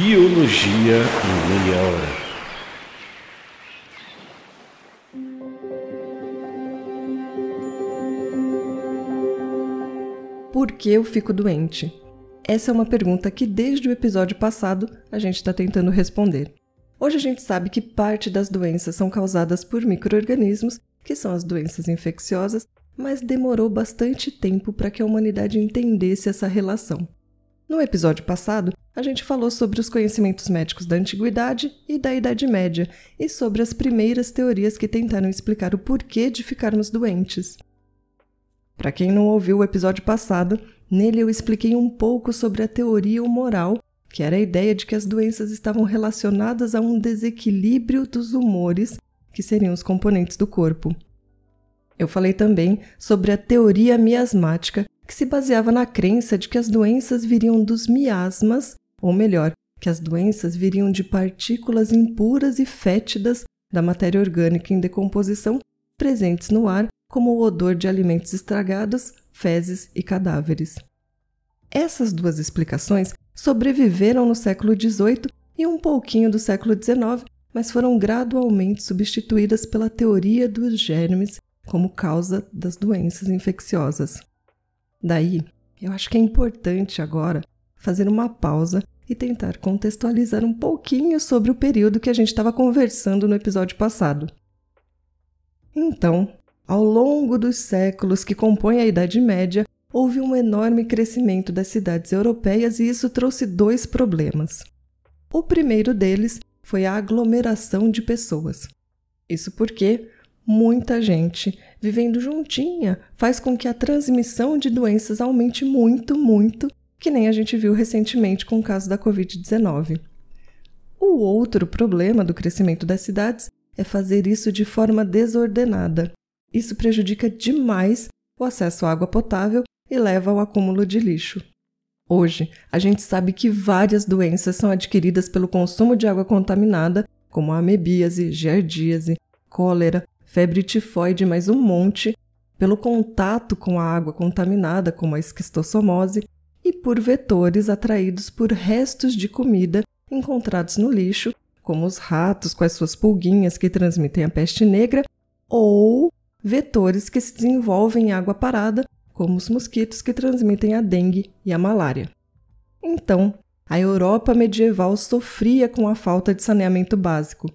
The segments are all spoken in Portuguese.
Biologia em meia hora. Por que eu fico doente? Essa é uma pergunta que desde o episódio passado a gente está tentando responder. Hoje a gente sabe que parte das doenças são causadas por micro-organismos, que são as doenças infecciosas, mas demorou bastante tempo para que a humanidade entendesse essa relação. No episódio passado, a gente falou sobre os conhecimentos médicos da antiguidade e da Idade Média e sobre as primeiras teorias que tentaram explicar o porquê de ficarmos doentes. Para quem não ouviu o episódio passado, nele eu expliquei um pouco sobre a teoria humoral que era a ideia de que as doenças estavam relacionadas a um desequilíbrio dos humores, que seriam os componentes do corpo. Eu falei também sobre a teoria miasmática, que se baseava na crença de que as doenças viriam dos miasmas, ou melhor, que as doenças viriam de partículas impuras e fétidas da matéria orgânica em decomposição presentes no ar, como o odor de alimentos estragados, fezes e cadáveres. Essas duas explicações sobreviveram no século XVIII e um pouquinho do século XIX, mas foram gradualmente substituídas pela teoria dos germes como causa das doenças infecciosas. Daí, eu acho que é importante agora fazer uma pausa e tentar contextualizar um pouquinho sobre o período que a gente estava conversando no episódio passado. Então, ao longo dos séculos que compõem a Idade Média, houve um enorme crescimento das cidades europeias e isso trouxe dois problemas. O primeiro deles foi a aglomeração de pessoas. Isso porque muita gente vivendo juntinha faz com que a transmissão de doenças aumente muito, muito, que nem a gente viu recentemente com o caso da Covid-19. O outro problema do crescimento das cidades é fazer isso de forma desordenada. Isso prejudica demais o acesso à água potável e leva ao acúmulo de lixo. Hoje, a gente sabe que várias doenças são adquiridas pelo consumo de água contaminada, como a amebíase, giardíase, cólera, febre tifoide, mais um monte, pelo contato com a água contaminada, como a esquistossomose, e por vetores atraídos por restos de comida encontrados no lixo, como os ratos com as suas pulguinhas que transmitem a peste negra, ou vetores que se desenvolvem em água parada, como os mosquitos que transmitem a dengue e a malária. Então, a Europa medieval sofria com a falta de saneamento básico.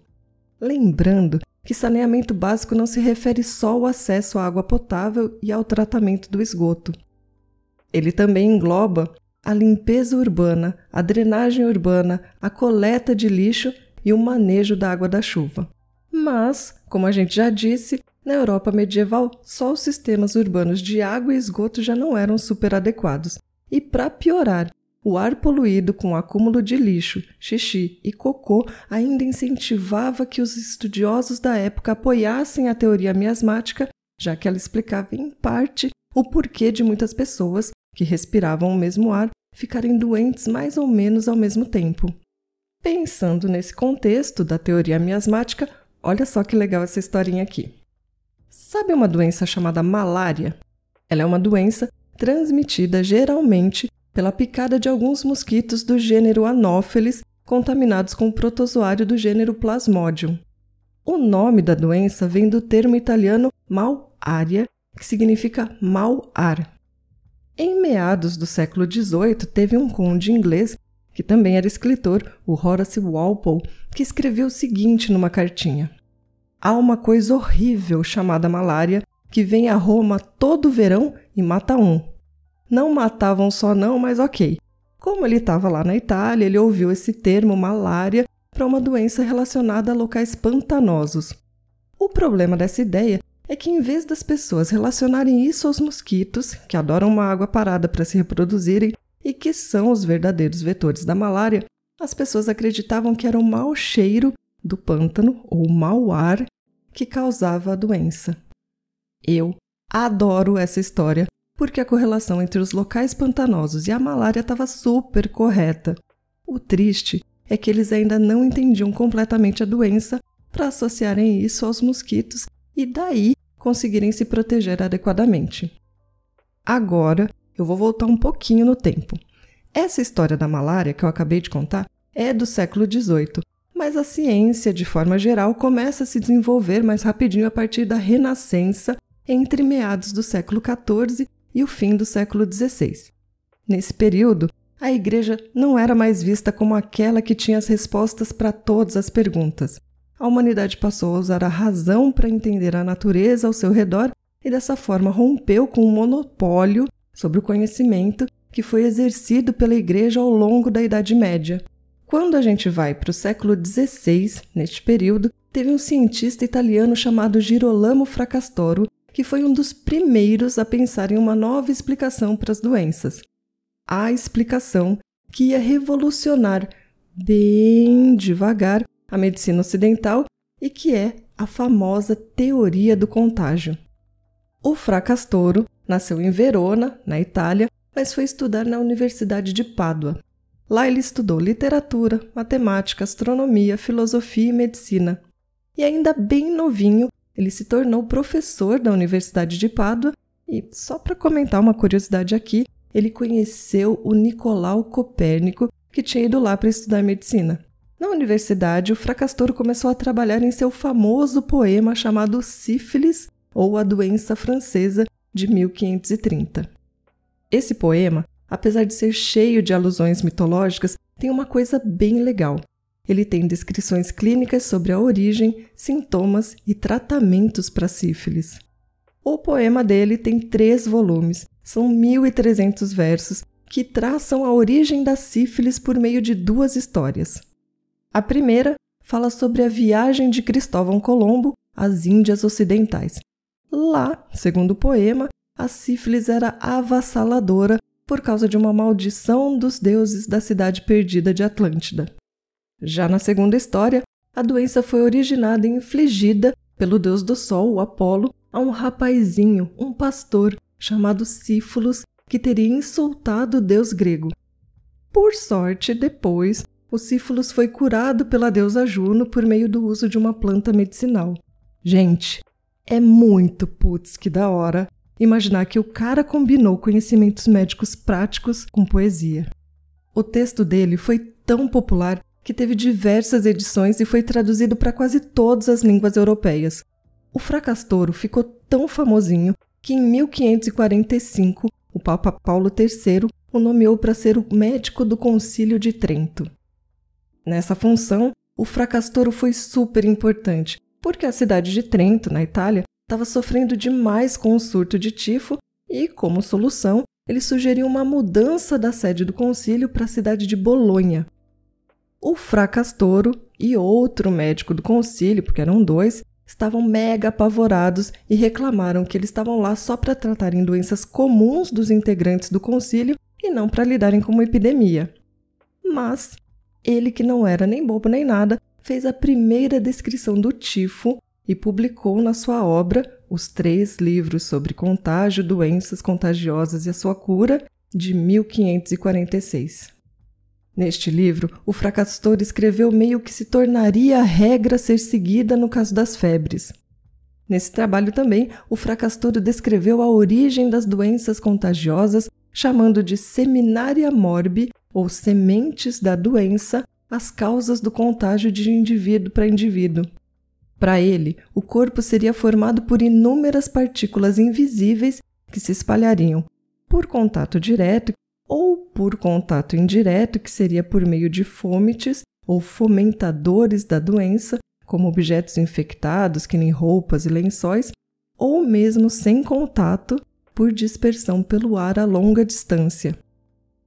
Lembrando que saneamento básico não se refere só ao acesso à água potável e ao tratamento do esgoto. Ele também engloba a limpeza urbana, a drenagem urbana, a coleta de lixo e o manejo da água da chuva. Mas, como a gente já disse, na Europa medieval, só os sistemas urbanos de água e esgoto já não eram super adequados. E para piorar, o ar poluído com o acúmulo de lixo, xixi e cocô ainda incentivava que os estudiosos da época apoiassem a teoria miasmática, já que ela explicava em parte o porquê de muitas pessoas que respiravam o mesmo ar ficarem doentes mais ou menos ao mesmo tempo. Pensando nesse contexto da teoria miasmática, olha só que legal essa historinha aqui. Sabe uma doença chamada malária? Ela é uma doença transmitida geralmente pela picada de alguns mosquitos do gênero Anopheles contaminados com o protozoário do gênero Plasmodium. O nome da doença vem do termo italiano malaria, que significa mau ar. Em meados do século XVIII, teve um conde inglês, que também era escritor, o Horace Walpole, que escreveu o seguinte numa cartinha: há uma coisa horrível chamada malária que vem a Roma todo verão e mata um. Não matavam só não, mas ok. Como ele estava lá na Itália, ele ouviu esse termo malária para uma doença relacionada a locais pantanosos. O problema dessa ideia é que, em vez das pessoas relacionarem isso aos mosquitos, que adoram uma água parada para se reproduzirem e que são os verdadeiros vetores da malária, as pessoas acreditavam que era o mau cheiro do pântano ou mau ar que causava a doença. Eu adoro essa história porque a correlação entre os locais pantanosos e a malária estava super correta. O triste é que eles ainda não entendiam completamente a doença para associarem isso aos mosquitos e daí conseguirem se proteger adequadamente. Agora eu vou voltar um pouquinho no tempo. Essa história da malária que eu acabei de contar é do século XVIII, mas a ciência, de forma geral, começa a se desenvolver mais rapidinho a partir da Renascença, entre meados do século XIV e o fim do século XVI. Nesse período, a Igreja não era mais vista como aquela que tinha as respostas para todas as perguntas. A humanidade passou a usar a razão para entender a natureza ao seu redor e dessa forma rompeu com o monopólio sobre o conhecimento que foi exercido pela Igreja ao longo da Idade Média. Quando a gente vai para o século XVI, neste período, teve um cientista italiano chamado Girolamo Fracastoro que foi um dos primeiros a pensar em uma nova explicação para as doenças. A explicação que ia revolucionar bem devagar a medicina ocidental e que é a famosa teoria do contágio. O Fracastoro nasceu em Verona, na Itália, mas foi estudar na Universidade de Pádua. Lá ele estudou literatura, matemática, astronomia, filosofia e medicina. E ainda bem novinho, ele se tornou professor da Universidade de Pádua e, só para comentar uma curiosidade aqui, ele conheceu o Nicolau Copérnico, que tinha ido lá para estudar medicina. Na universidade, o Fracastoro começou a trabalhar em seu famoso poema chamado Sífilis ou A Doença Francesa, de 1530. Esse poema, apesar de ser cheio de alusões mitológicas, tem uma coisa bem legal. Ele tem descrições clínicas sobre a origem, sintomas e tratamentos para sífilis. O poema dele tem três volumes, são 1.300 versos, que traçam a origem da sífilis por meio de duas histórias. A primeira fala sobre a viagem de Cristóvão Colombo às Índias Ocidentais, Lá, segundo o poema, a sífilis era avassaladora por causa de uma maldição dos deuses da cidade perdida de Atlântida. Já na segunda história, a doença foi originada e infligida pelo deus do sol, Apolo, a um rapazinho, um pastor, chamado Sífilos, que teria insultado o deus grego. Por sorte, depois, o Sífilos foi curado pela deusa Juno por meio do uso de uma planta medicinal. Gente, é muito putz que da hora imaginar que o cara combinou conhecimentos médicos práticos com poesia. O texto dele foi tão popular que teve diversas edições e foi traduzido para quase todas as línguas europeias. O Fracastoro ficou tão famosinho que em 1545 o Papa Paulo III o nomeou para ser o médico do Concílio de Trento. Nessa função, o Fracastoro foi super importante, porque a cidade de Trento, na Itália, estava sofrendo demais com o surto de tifo e, como solução, ele sugeriu uma mudança da sede do concílio para a cidade de Bolonha. O Fracastoro e outro médico do concílio, porque eram dois, estavam mega apavorados e reclamaram que eles estavam lá só para tratarem doenças comuns dos integrantes do concílio e não para lidarem com uma epidemia. Mas ele, que não era nem bobo nem nada, fez a primeira descrição do tifo e publicou na sua obra os três livros sobre contágio, doenças contagiosas e a sua cura, de 1546. Neste livro, o fracastor escreveu meio que se tornaria a regra a ser seguida no caso das febres. Nesse trabalho também, o fracastor descreveu a origem das doenças contagiosas, chamando de seminária morbi, ou sementes da doença, as causas do contágio de indivíduo para indivíduo. Para ele, o corpo seria formado por inúmeras partículas invisíveis que se espalhariam por contato direto ou por contato indireto, que seria por meio de fômites ou fomentadores da doença, como objetos infectados, que nem roupas e lençóis, ou mesmo sem contato, por dispersão pelo ar a longa distância.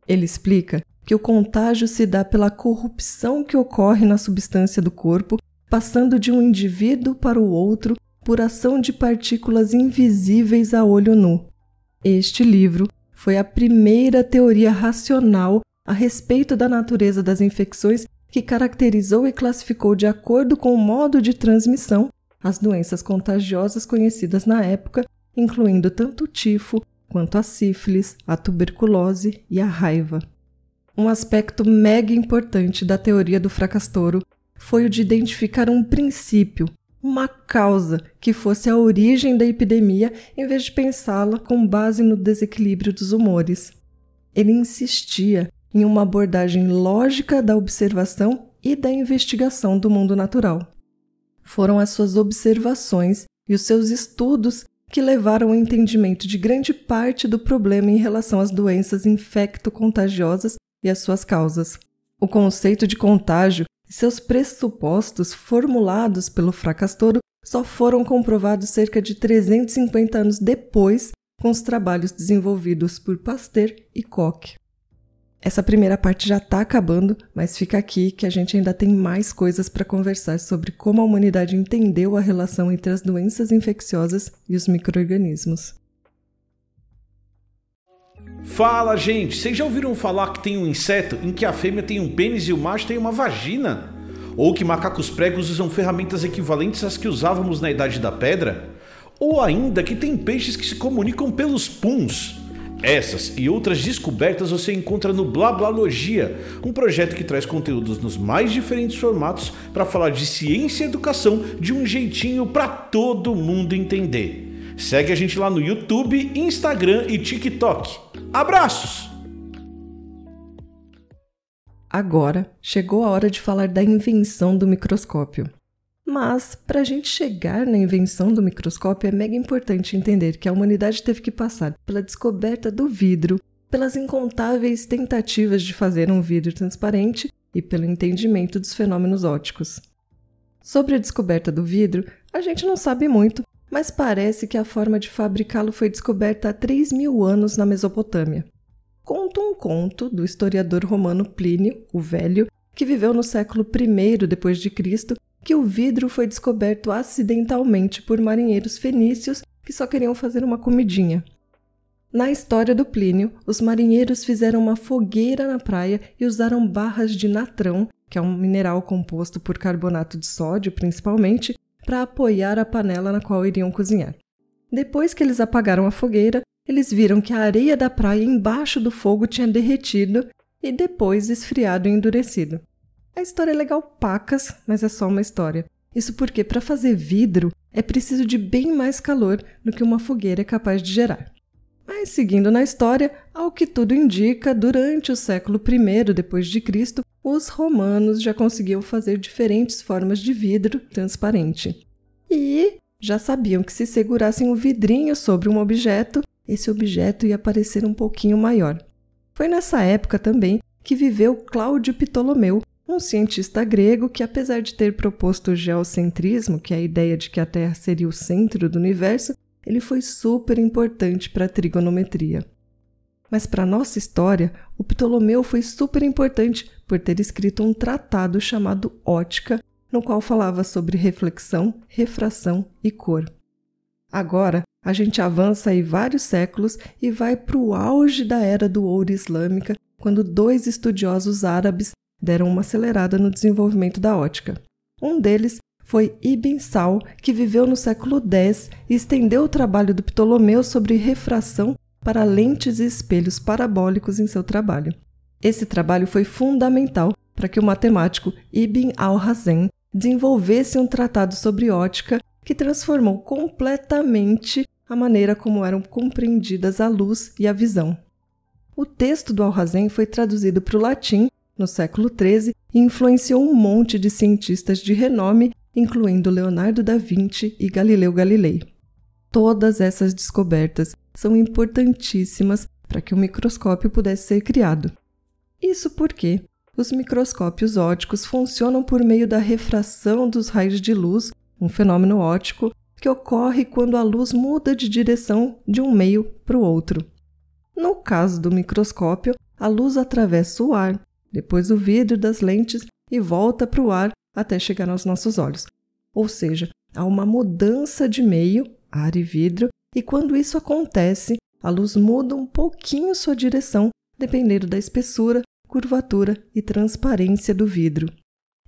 Ele explica que o contágio se dá pela corrupção que ocorre na substância do corpo, passando de um indivíduo para o outro por ação de partículas invisíveis a olho nu. Este livro foi a primeira teoria racional a respeito da natureza das infecções que caracterizou e classificou de acordo com o modo de transmissão as doenças contagiosas conhecidas na época, incluindo tanto o tifo quanto a sífilis, a tuberculose e a raiva. Um aspecto mega importante da teoria do fracastoro foi o de identificar um princípio, uma causa que fosse a origem da epidemia, em vez de pensá-la com base no desequilíbrio dos humores. Ele insistia em uma abordagem lógica da observação e da investigação do mundo natural. Foram as suas observações e os seus estudos que levaram ao entendimento de grande parte do problema em relação às doenças infecto-contagiosas e as suas causas. O conceito de contágio e seus pressupostos formulados pelo Fracastoro só foram comprovados cerca de 350 anos depois com os trabalhos desenvolvidos por Pasteur e Koch. Essa primeira parte já está acabando, mas fica aqui que a gente ainda tem mais coisas para conversar sobre como a humanidade entendeu a relação entre as doenças infecciosas e os micro-organismos. Fala, gente! Vocês já ouviram falar que tem um inseto em que a fêmea tem um pênis e o macho tem uma vagina? Ou que macacos pregos usam ferramentas equivalentes às que usávamos na Idade da Pedra? Ou ainda que tem peixes que se comunicam pelos puns? Essas e outras descobertas você encontra no Blablalogia, um projeto que traz conteúdos nos mais diferentes formatos para falar de ciência e educação de um jeitinho para todo mundo entender. Segue a gente lá no YouTube, Instagram e TikTok. Abraços! Agora chegou a hora de falar da invenção do microscópio. Mas, para a gente chegar na invenção do microscópio, é mega importante entender que a humanidade teve que passar pela descoberta do vidro, pelas incontáveis tentativas de fazer um vidro transparente e pelo entendimento dos fenômenos ópticos. Sobre a descoberta do vidro, a gente não sabe muito, mas parece que a forma de fabricá-lo foi descoberta há 3 mil anos na Mesopotâmia. Conta um conto do historiador romano Plínio, o Velho, que viveu no século I depois de Cristo, que o vidro foi descoberto acidentalmente por marinheiros fenícios que só queriam fazer uma comidinha. Na história do Plínio, os marinheiros fizeram uma fogueira na praia e usaram barras de natrão, que é um mineral composto por carbonato de sódio principalmente, para apoiar a panela na qual iriam cozinhar. Depois que eles apagaram a fogueira, eles viram que a areia da praia embaixo do fogo tinha derretido e depois esfriado e endurecido. A história é legal pacas, mas é só uma história. Isso porque para fazer vidro é preciso de bem mais calor do que uma fogueira é capaz de gerar. Mas seguindo na história, ao que tudo indica, durante o século I depois de Cristo, os romanos já conseguiam fazer diferentes formas de vidro transparente. E já sabiam que se segurassem um vidrinho sobre um objeto, esse objeto ia parecer um pouquinho maior. Foi nessa época também que viveu Cláudio Ptolomeu, um cientista grego que, apesar de ter proposto o geocentrismo, que é a ideia de que a Terra seria o centro do universo, ele foi super importante para a trigonometria. Mas para nossa história, o Ptolomeu foi super importante por ter escrito um tratado chamado Ótica, no qual falava sobre reflexão, refração e cor. Agora, a gente avança aí vários séculos e vai para o auge da era do ouro islâmica, quando dois estudiosos árabes deram uma acelerada no desenvolvimento da ótica. Um deles foi Ibn Sal, que viveu no século X e estendeu o trabalho do Ptolomeu sobre refração para lentes e espelhos parabólicos em seu trabalho. Esse trabalho foi fundamental para que o matemático Ibn al-Hazem desenvolvesse um tratado sobre ótica que transformou completamente a maneira como eram compreendidas a luz e a visão. O texto do Alhazen foi traduzido para o latim no século XIII e influenciou um monte de cientistas de renome, incluindo Leonardo da Vinci e Galileu Galilei. Todas essas descobertas são importantíssimas para que o microscópio pudesse ser criado. Isso porque os microscópios ópticos funcionam por meio da refração dos raios de luz, um fenômeno óptico que ocorre quando a luz muda de direção de um meio para o outro. No caso do microscópio, a luz atravessa o ar, depois o vidro das lentes e volta para o ar até chegar aos nossos olhos. Ou seja, há uma mudança de meio, ar e vidro, e quando isso acontece, a luz muda um pouquinho sua direção, dependendo da espessura, curvatura e transparência do vidro.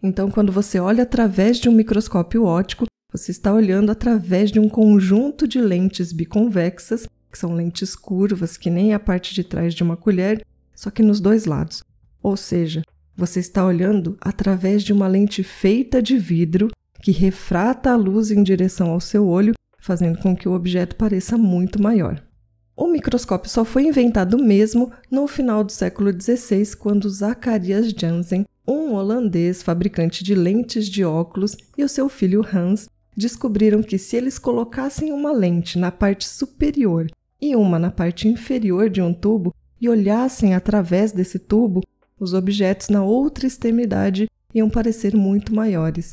Então, quando você olha através de um microscópio óptico, você está olhando através de um conjunto de lentes biconvexas, que são lentes curvas, que nem a parte de trás de uma colher, só que nos dois lados. Ou seja, você está olhando através de uma lente feita de vidro que refrata a luz em direção ao seu olho fazendo com que o objeto pareça muito maior. O microscópio só foi inventado mesmo no final do século XVI, quando Zacharias Janssen, um holandês fabricante de lentes de óculos, e o seu filho Hans descobriram que se eles colocassem uma lente na parte superior e uma na parte inferior de um tubo e olhassem através desse tubo, os objetos na outra extremidade iam parecer muito maiores.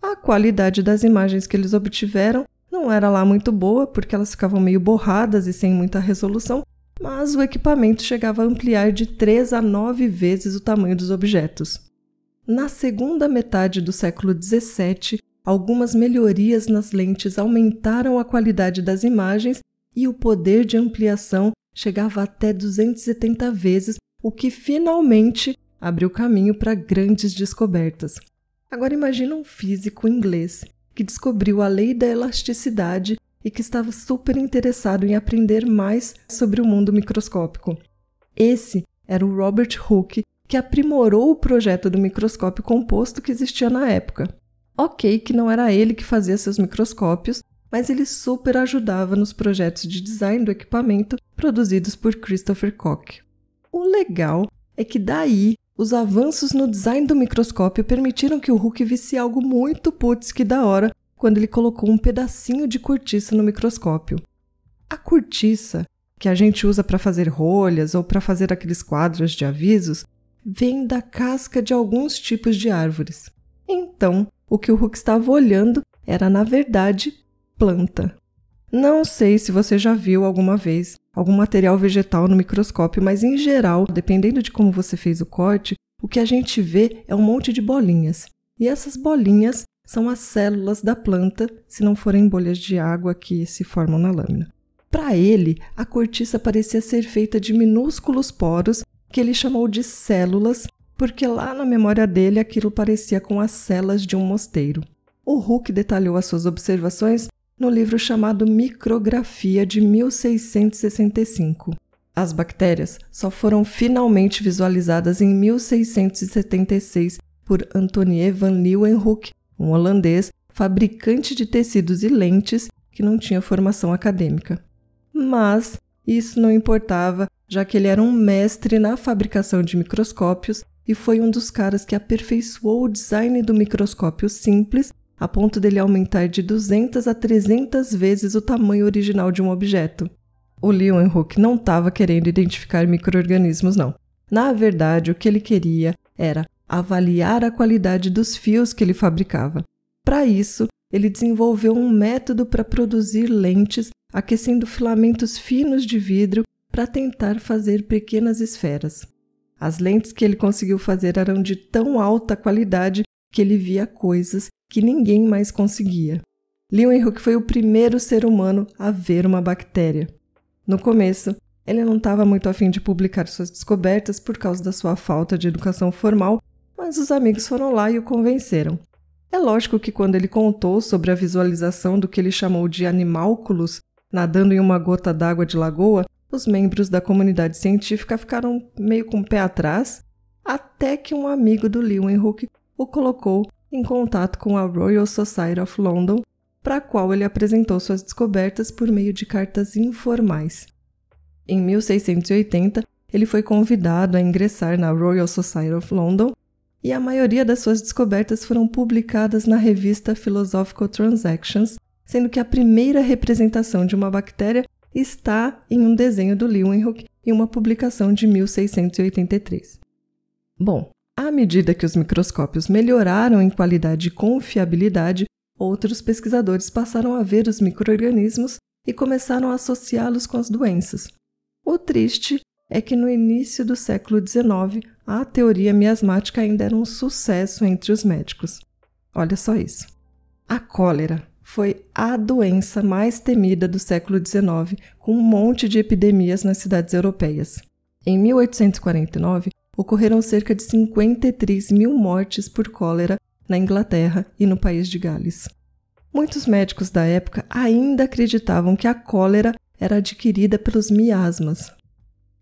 A qualidade das imagens que eles obtiveram não era lá muito boa, porque elas ficavam meio borradas e sem muita resolução, mas o equipamento chegava a ampliar de 3 a 9 vezes o tamanho dos objetos. Na segunda metade do século XVII, algumas melhorias nas lentes aumentaram a qualidade das imagens e o poder de ampliação chegava até 270 vezes, o que finalmente abriu caminho para grandes descobertas. Agora imagine um físico inglês que descobriu a lei da elasticidade e que estava super interessado em aprender mais sobre o mundo microscópico. Esse era o Robert Hooke, que aprimorou o projeto do microscópio composto que existia na época. Ok, que não era ele que fazia seus microscópios, mas ele super ajudava nos projetos de design do equipamento produzidos por Christopher Koch. O legal é que daí os avanços no design do microscópio permitiram que o Hulk visse algo muito putz que da hora quando ele colocou um pedacinho de cortiça no microscópio. A cortiça, que a gente usa para fazer rolhas ou para fazer aqueles quadros de avisos, vem da casca de alguns tipos de árvores. Então, o que o Hulk estava olhando era, na verdade, planta. Não sei se você já viu alguma vez algum material vegetal no microscópio, mas em geral, dependendo de como você fez o corte, o que a gente vê é um monte de bolinhas. E essas bolinhas são as células da planta, se não forem bolhas de água que se formam na lâmina. Para ele, a cortiça parecia ser feita de minúsculos poros que ele chamou de células, porque lá na memória dele aquilo parecia com as celas de um mosteiro. O Huck detalhou as suas observações no livro chamado Micrografia de 1665. As bactérias só foram finalmente visualizadas em 1676 por Antonie van Leeuwenhoek, um holandês fabricante de tecidos e lentes que não tinha formação acadêmica. Mas isso não importava, já que ele era um mestre na fabricação de microscópios e foi um dos caras que aperfeiçoou o design do microscópio simples a ponto dele aumentar de 200 a 300 vezes o tamanho original de um objeto. O Leeuwenhoek não estava querendo identificar microorganismos, não. Na verdade, o que ele queria era avaliar a qualidade dos fios que ele fabricava. Para isso, ele desenvolveu um método para produzir lentes aquecendo filamentos finos de vidro para tentar fazer pequenas esferas. As lentes que ele conseguiu fazer eram de tão alta qualidade que ele via coisas que ninguém mais conseguia. Leeuwenhoek foi o primeiro ser humano a ver uma bactéria. No começo, ele não estava muito afim de publicar suas descobertas por causa da sua falta de educação formal, mas os amigos foram lá e o convenceram. É lógico que quando ele contou sobre a visualização do que ele chamou de animálculos nadando em uma gota d'água de lagoa, os membros da comunidade científica ficaram meio com o pé atrás, até que um amigo do Leeuwenhoek o colocou em contato com a Royal Society of London, para a qual ele apresentou suas descobertas por meio de cartas informais. Em 1680, ele foi convidado a ingressar na Royal Society of London e a maioria das suas descobertas foram publicadas na revista Philosophical Transactions, sendo que a primeira representação de uma bactéria está em um desenho do Leeuwenhoek em uma publicação de 1683. Bom, à medida que os microscópios melhoraram em qualidade e confiabilidade, outros pesquisadores passaram a ver os microorganismos e começaram a associá-los com as doenças. O triste é que no início do século XIX, a teoria miasmática ainda era um sucesso entre os médicos. Olha só isso. A cólera foi a doença mais temida do século XIX, com um monte de epidemias nas cidades europeias. Em 1849, ocorreram cerca de 53 mil mortes por cólera na Inglaterra e no país de Gales. Muitos médicos da época ainda acreditavam que a cólera era adquirida pelos miasmas.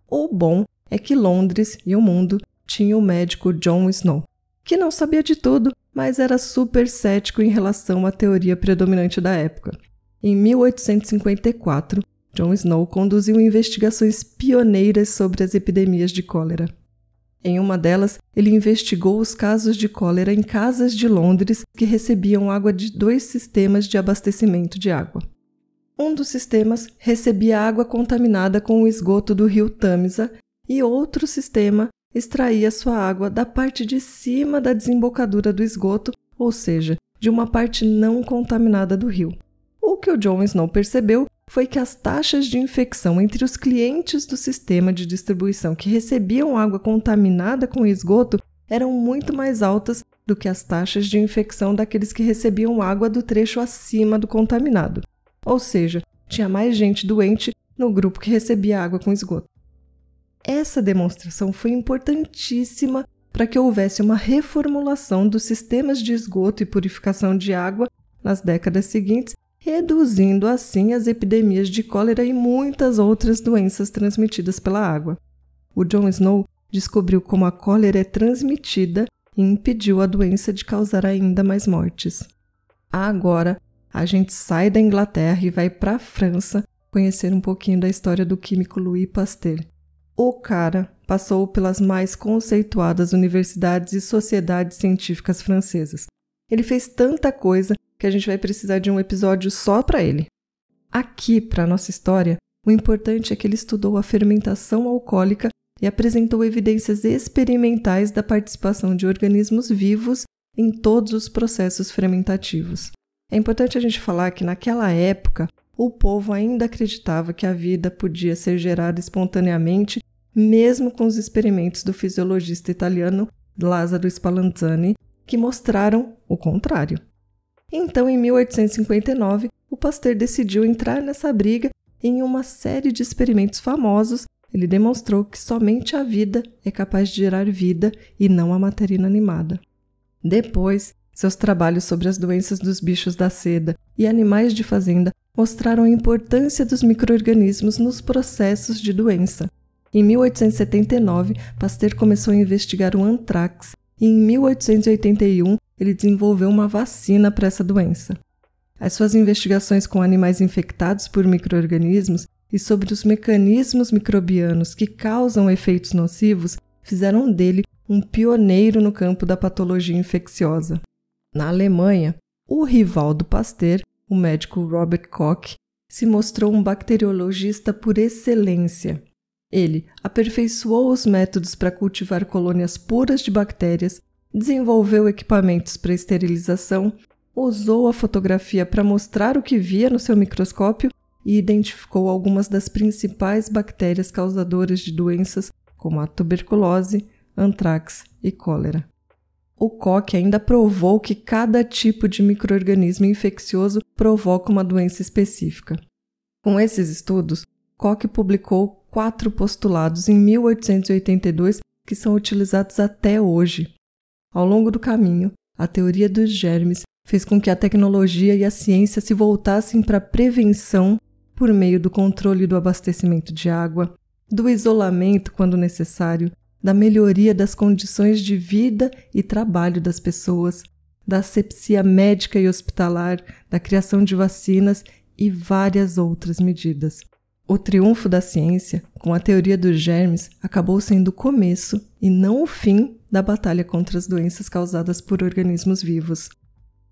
O bom é que Londres e o mundo tinham o médico John Snow, que não sabia de tudo, mas era super cético em relação à teoria predominante da época. Em 1854, John Snow conduziu investigações pioneiras sobre as epidemias de cólera. Em uma delas, ele investigou os casos de cólera em casas de Londres que recebiam água de dois sistemas de abastecimento de água. Um dos sistemas recebia água contaminada com o esgoto do rio Tamisa e outro sistema extraía sua água da parte de cima da desembocadura do esgoto, ou seja, de uma parte não contaminada do rio. O que o John Snow percebeu foi que as taxas de infecção entre os clientes do sistema de distribuição que recebiam água contaminada com esgoto eram muito mais altas do que as taxas de infecção daqueles que recebiam água do trecho acima do contaminado. Ou seja, tinha mais gente doente no grupo que recebia água com esgoto. Essa demonstração foi importantíssima para que houvesse uma reformulação dos sistemas de esgoto e purificação de água nas décadas seguintes reduzindo assim as epidemias de cólera e muitas outras doenças transmitidas pela água. O John Snow descobriu como a cólera é transmitida e impediu a doença de causar ainda mais mortes. Agora, a gente sai da Inglaterra e vai para a França conhecer um pouquinho da história do químico Louis Pasteur. O cara passou pelas mais conceituadas universidades e sociedades científicas francesas. Ele fez tanta coisa que a gente vai precisar de um episódio só para ele. Aqui, para nossa história, o importante é que ele estudou a fermentação alcoólica e apresentou evidências experimentais da participação de organismos vivos em todos os processos fermentativos. É importante a gente falar que naquela época o povo ainda acreditava que a vida podia ser gerada espontaneamente, mesmo com os experimentos do fisiologista italiano Lázaro Spallanzani, que mostraram o contrário. Então, em 1859, o Pasteur decidiu entrar nessa briga e, em uma série de experimentos famosos, ele demonstrou que somente a vida é capaz de gerar vida e não a matéria inanimada. Depois, seus trabalhos sobre as doenças dos bichos da seda e animais de fazenda mostraram a importância dos microorganismos nos processos de doença. Em 1879, Pasteur começou a investigar o antrax e em 1881 ele desenvolveu uma vacina para essa doença. As suas investigações com animais infectados por microorganismos e sobre os mecanismos microbianos que causam efeitos nocivos fizeram dele um pioneiro no campo da patologia infecciosa. Na Alemanha, o rival do Pasteur, o médico Robert Koch, se mostrou um bacteriologista por excelência. Ele aperfeiçoou os métodos para cultivar colônias puras de bactérias desenvolveu equipamentos para esterilização, usou a fotografia para mostrar o que via no seu microscópio e identificou algumas das principais bactérias causadoras de doenças como a tuberculose, antrax e cólera. O Koch ainda provou que cada tipo de microorganismo infeccioso provoca uma doença específica. Com esses estudos, Koch publicou quatro postulados em 1882 que são utilizados até hoje. Ao longo do caminho, a teoria dos germes fez com que a tecnologia e a ciência se voltassem para a prevenção por meio do controle do abastecimento de água, do isolamento quando necessário, da melhoria das condições de vida e trabalho das pessoas, da asepsia médica e hospitalar, da criação de vacinas e várias outras medidas. O triunfo da ciência, com a teoria dos germes, acabou sendo o começo e não o fim da batalha contra as doenças causadas por organismos vivos.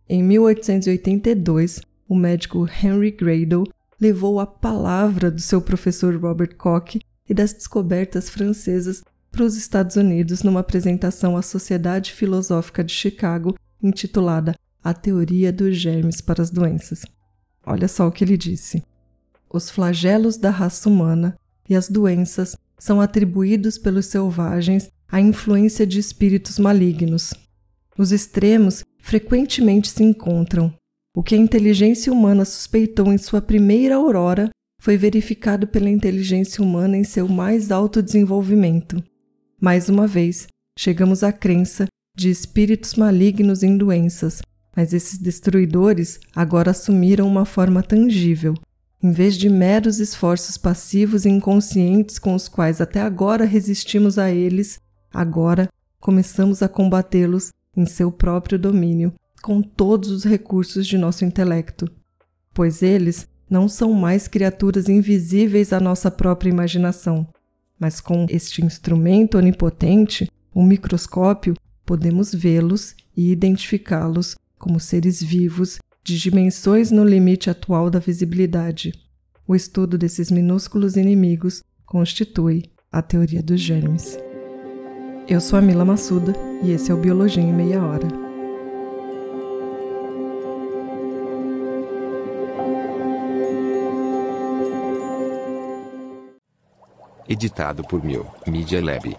Em 1882, o médico Henry Gradle levou a palavra do seu professor Robert Koch e das descobertas francesas para os Estados Unidos numa apresentação à Sociedade Filosófica de Chicago intitulada A Teoria dos Germes para as Doenças. Olha só o que ele disse. Os flagelos da raça humana e as doenças são atribuídos pelos selvagens à influência de espíritos malignos. Os extremos frequentemente se encontram. O que a inteligência humana suspeitou em sua primeira aurora foi verificado pela inteligência humana em seu mais alto desenvolvimento. Mais uma vez, chegamos à crença de espíritos malignos em doenças, mas esses destruidores agora assumiram uma forma tangível, em vez de meros esforços passivos e inconscientes com os quais até agora resistimos a eles, agora começamos a combatê-los em seu próprio domínio, com todos os recursos de nosso intelecto. Pois eles não são mais criaturas invisíveis à nossa própria imaginação, mas com este instrumento onipotente, o microscópio, podemos vê-los e identificá-los como seres vivos de dimensões no limite atual da visibilidade. O estudo desses minúsculos inimigos constitui a teoria dos germes. Eu sou a Mila Massuda e esse é o Biologia em Meia Hora. Editado por Mil Media Lab.